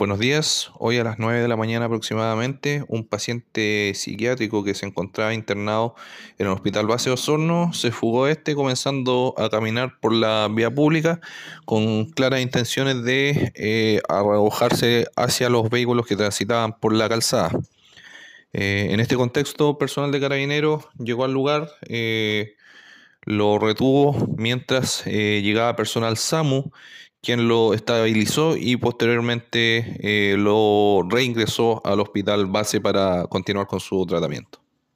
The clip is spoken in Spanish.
Buenos días. Hoy a las 9 de la mañana aproximadamente, un paciente psiquiátrico que se encontraba internado en el Hospital Base Osorno se fugó este comenzando a caminar por la vía pública con claras intenciones de eh, arrojarse hacia los vehículos que transitaban por la calzada. Eh, en este contexto, personal de carabineros llegó al lugar, eh, lo retuvo mientras eh, llegaba personal SAMU quien lo estabilizó y posteriormente eh, lo reingresó al hospital base para continuar con su tratamiento.